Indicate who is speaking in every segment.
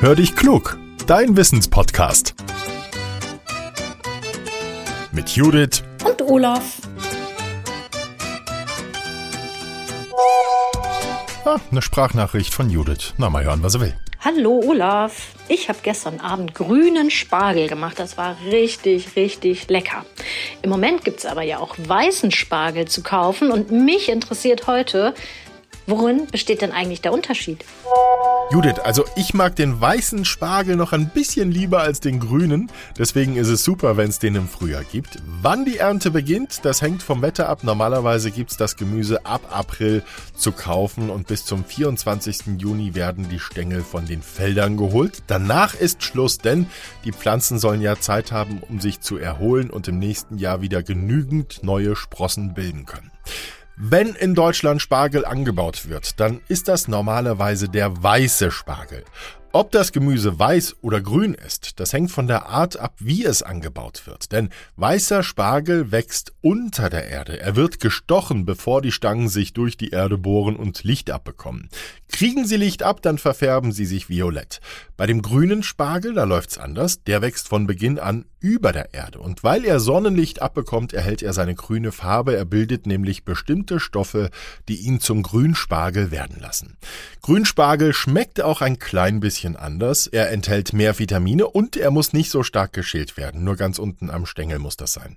Speaker 1: Hör dich klug, dein Wissenspodcast. Mit Judith
Speaker 2: und Olaf.
Speaker 1: Ah, eine Sprachnachricht von Judith. Na, mal hören, was er will.
Speaker 2: Hallo Olaf, ich habe gestern Abend grünen Spargel gemacht. Das war richtig, richtig lecker. Im Moment gibt es aber ja auch weißen Spargel zu kaufen und mich interessiert heute, Worin besteht denn eigentlich der Unterschied?
Speaker 1: Judith, also ich mag den weißen Spargel noch ein bisschen lieber als den grünen. Deswegen ist es super, wenn es den im Frühjahr gibt. Wann die Ernte beginnt, das hängt vom Wetter ab. Normalerweise gibt es das Gemüse ab April zu kaufen und bis zum 24. Juni werden die Stängel von den Feldern geholt. Danach ist Schluss, denn die Pflanzen sollen ja Zeit haben, um sich zu erholen und im nächsten Jahr wieder genügend neue Sprossen bilden können. Wenn in Deutschland Spargel angebaut wird, dann ist das normalerweise der weiße Spargel. Ob das Gemüse weiß oder grün ist, das hängt von der Art ab, wie es angebaut wird. Denn weißer Spargel wächst unter der Erde. Er wird gestochen, bevor die Stangen sich durch die Erde bohren und Licht abbekommen. Kriegen sie Licht ab, dann verfärben sie sich violett. Bei dem grünen Spargel, da läuft's anders. Der wächst von Beginn an über der Erde. Und weil er Sonnenlicht abbekommt, erhält er seine grüne Farbe. Er bildet nämlich bestimmte Stoffe, die ihn zum Grünspargel werden lassen. Grünspargel schmeckt auch ein klein bisschen bisschen anders. Er enthält mehr Vitamine und er muss nicht so stark geschält werden. Nur ganz unten am Stängel muss das sein.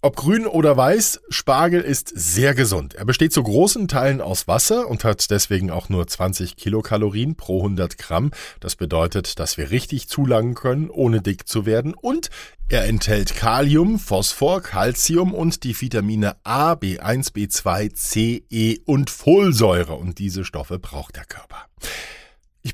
Speaker 1: Ob grün oder weiß, Spargel ist sehr gesund. Er besteht zu großen Teilen aus Wasser und hat deswegen auch nur 20 Kilokalorien pro 100 Gramm. Das bedeutet, dass wir richtig zulangen können, ohne dick zu werden. Und er enthält Kalium, Phosphor, Calcium und die Vitamine A, B1, B2, C, E und Folsäure. Und diese Stoffe braucht der Körper.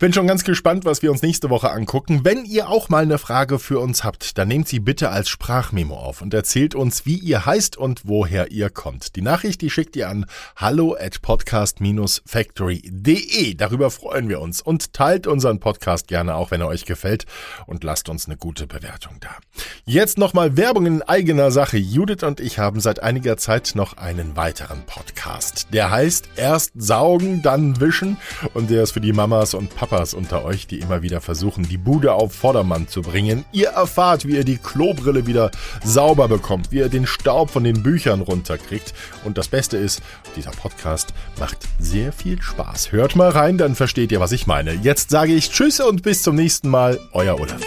Speaker 1: Ich bin schon ganz gespannt, was wir uns nächste Woche angucken. Wenn ihr auch mal eine Frage für uns habt, dann nehmt sie bitte als Sprachmemo auf und erzählt uns, wie ihr heißt und woher ihr kommt. Die Nachricht, die schickt ihr an hallo at podcast-factory.de. Darüber freuen wir uns und teilt unseren Podcast gerne auch, wenn er euch gefällt und lasst uns eine gute Bewertung da. Jetzt nochmal Werbung in eigener Sache. Judith und ich haben seit einiger Zeit noch einen weiteren Podcast. Der heißt Erst saugen, dann wischen und der ist für die Mamas und Papas unter euch, die immer wieder versuchen, die Bude auf Vordermann zu bringen. Ihr erfahrt, wie ihr die Klobrille wieder sauber bekommt, wie ihr den Staub von den Büchern runterkriegt. Und das Beste ist, dieser Podcast macht sehr viel Spaß. Hört mal rein, dann versteht ihr, was ich meine. Jetzt sage ich Tschüss und bis zum nächsten Mal. Euer Olaf.